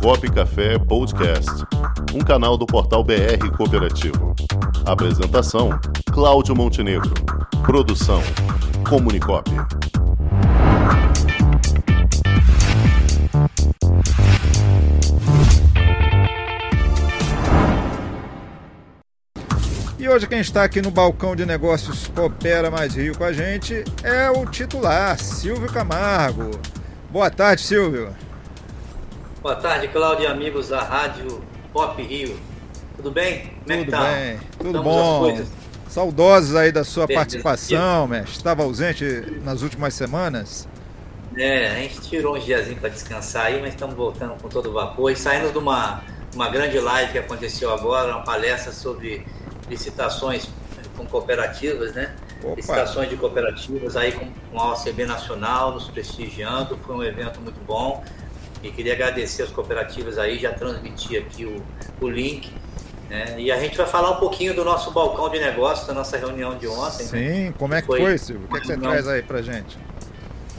Cop Café Podcast, um canal do portal BR Cooperativo. Apresentação: Cláudio Montenegro. Produção: Comunicop. E hoje quem está aqui no balcão de negócios Coopera Mais Rio com a gente é o titular, Silvio Camargo. Boa tarde, Silvio. Boa tarde, Cláudio e amigos da Rádio Pop Rio. Tudo bem? Como é tudo tá? bem, tudo bom. Saudosos aí da sua participação, mestre. Estava ausente nas últimas semanas. É, a gente tirou uns diazinhos para descansar aí, mas estamos voltando com todo vapor e saindo de uma, uma grande live que aconteceu agora, uma palestra sobre licitações com cooperativas, né? Opa. Licitações de cooperativas aí com, com a OCB Nacional nos prestigiando, foi um evento muito bom e queria agradecer as cooperativas aí, já transmiti aqui o, o link. Né? E a gente vai falar um pouquinho do nosso balcão de negócios, da nossa reunião de ontem. Né? Sim, né? como é que foi, foi Silvio? O que, é que você traz aí pra gente?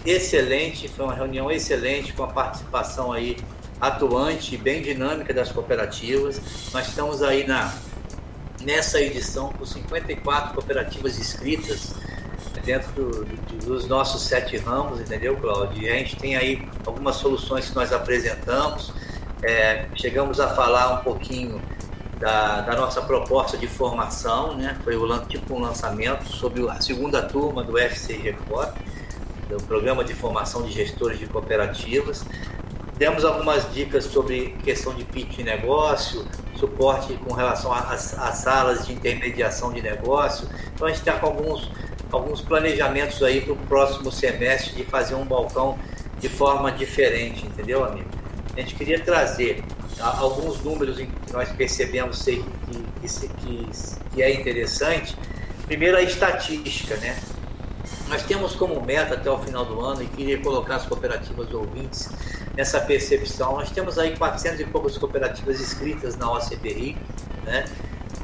Excelente, foi uma reunião excelente com a participação aí atuante e bem dinâmica das cooperativas. Nós estamos aí na nessa edição com 54 cooperativas inscritas dentro do, do, dos nossos sete ramos, entendeu, Cláudio? E a gente tem aí algumas soluções que nós apresentamos. É, chegamos a falar um pouquinho da, da, nossa proposta de formação, né? Foi o tipo um lançamento sobre a segunda turma do FCG COP, do Programa de Formação de Gestores de Cooperativas. Demos algumas dicas sobre questão de pitch de negócio, suporte com relação às salas de intermediação de negócio. Então a gente está com alguns, alguns planejamentos aí para o próximo semestre de fazer um balcão de forma diferente, entendeu, amigo? A gente queria trazer alguns números que nós percebemos que, que, que, que é interessante. Primeiro a estatística, né? Nós temos como meta até o final do ano, e queria colocar as cooperativas ouvintes nessa percepção, nós temos aí 400 e poucas cooperativas inscritas na OCBI, né?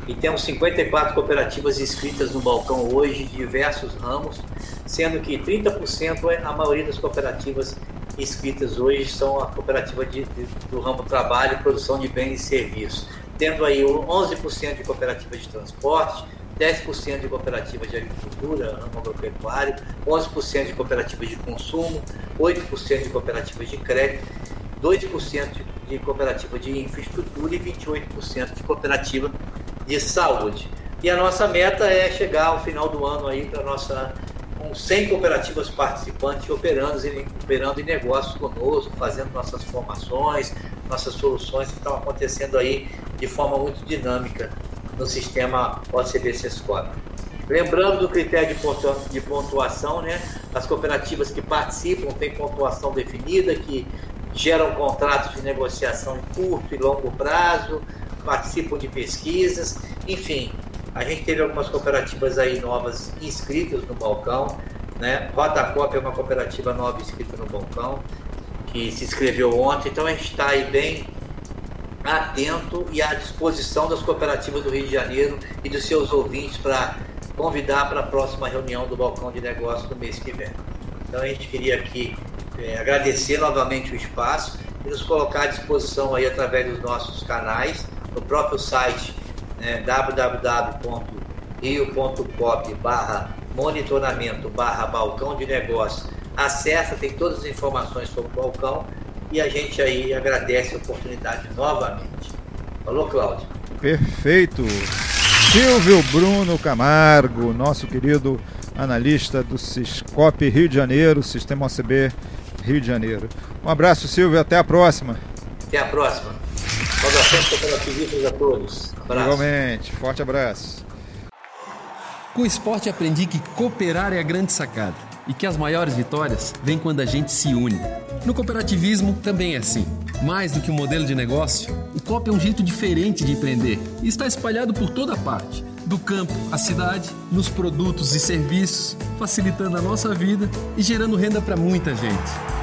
E temos 54 cooperativas inscritas no balcão hoje, de diversos ramos, sendo que 30% é a maioria das cooperativas inscritas hoje são a cooperativa de, de, do ramo trabalho produção de bens e serviços, tendo aí 11% de cooperativa de transporte, 10% de cooperativas de agricultura, ramo agropecuário, 11% de cooperativas de consumo, 8% de cooperativas de crédito, 2% de cooperativa de infraestrutura e 28% de cooperativa de saúde. E a nossa meta é chegar ao final do ano aí para nossa com 100 cooperativas participantes operando em, operando em negócios conosco, fazendo nossas formações, nossas soluções que estão acontecendo aí de forma muito dinâmica no sistema OCB Sescop. Lembrando do critério de pontuação, né? As cooperativas que participam têm pontuação definida, que geram contratos de negociação curto e longo prazo, participam de pesquisas, enfim, a gente teve algumas cooperativas aí novas inscritas no balcão, né? Rotacop é uma cooperativa nova inscrita no balcão, que se inscreveu ontem, então a gente está aí bem atento e à disposição das cooperativas do Rio de Janeiro e dos seus ouvintes para convidar para a próxima reunião do balcão de negócios do mês que vem. Então a gente queria aqui é, agradecer novamente o espaço e nos colocar à disposição aí através dos nossos canais, no próprio site né, www.rio.cop barra monitoramento barra balcão de negócios. Acessa, tem todas as informações sobre o balcão e a gente aí agradece a oportunidade novamente. Falou, Cláudio. Perfeito. Silvio Bruno Camargo, nosso querido analista do Ciscop Rio de Janeiro, Sistema OCB Rio de Janeiro. Um abraço, Silvio, até a próxima. Até a próxima. Saudações cooperativistas a todos. Abraço. Igualmente, forte abraço. Com o esporte aprendi que cooperar é a grande sacada e que as maiores vitórias vêm quando a gente se une. No cooperativismo também é assim. Mais do que um modelo de negócio, o COP é um jeito diferente de empreender e está espalhado por toda parte do campo à cidade, nos produtos e serviços, facilitando a nossa vida e gerando renda para muita gente.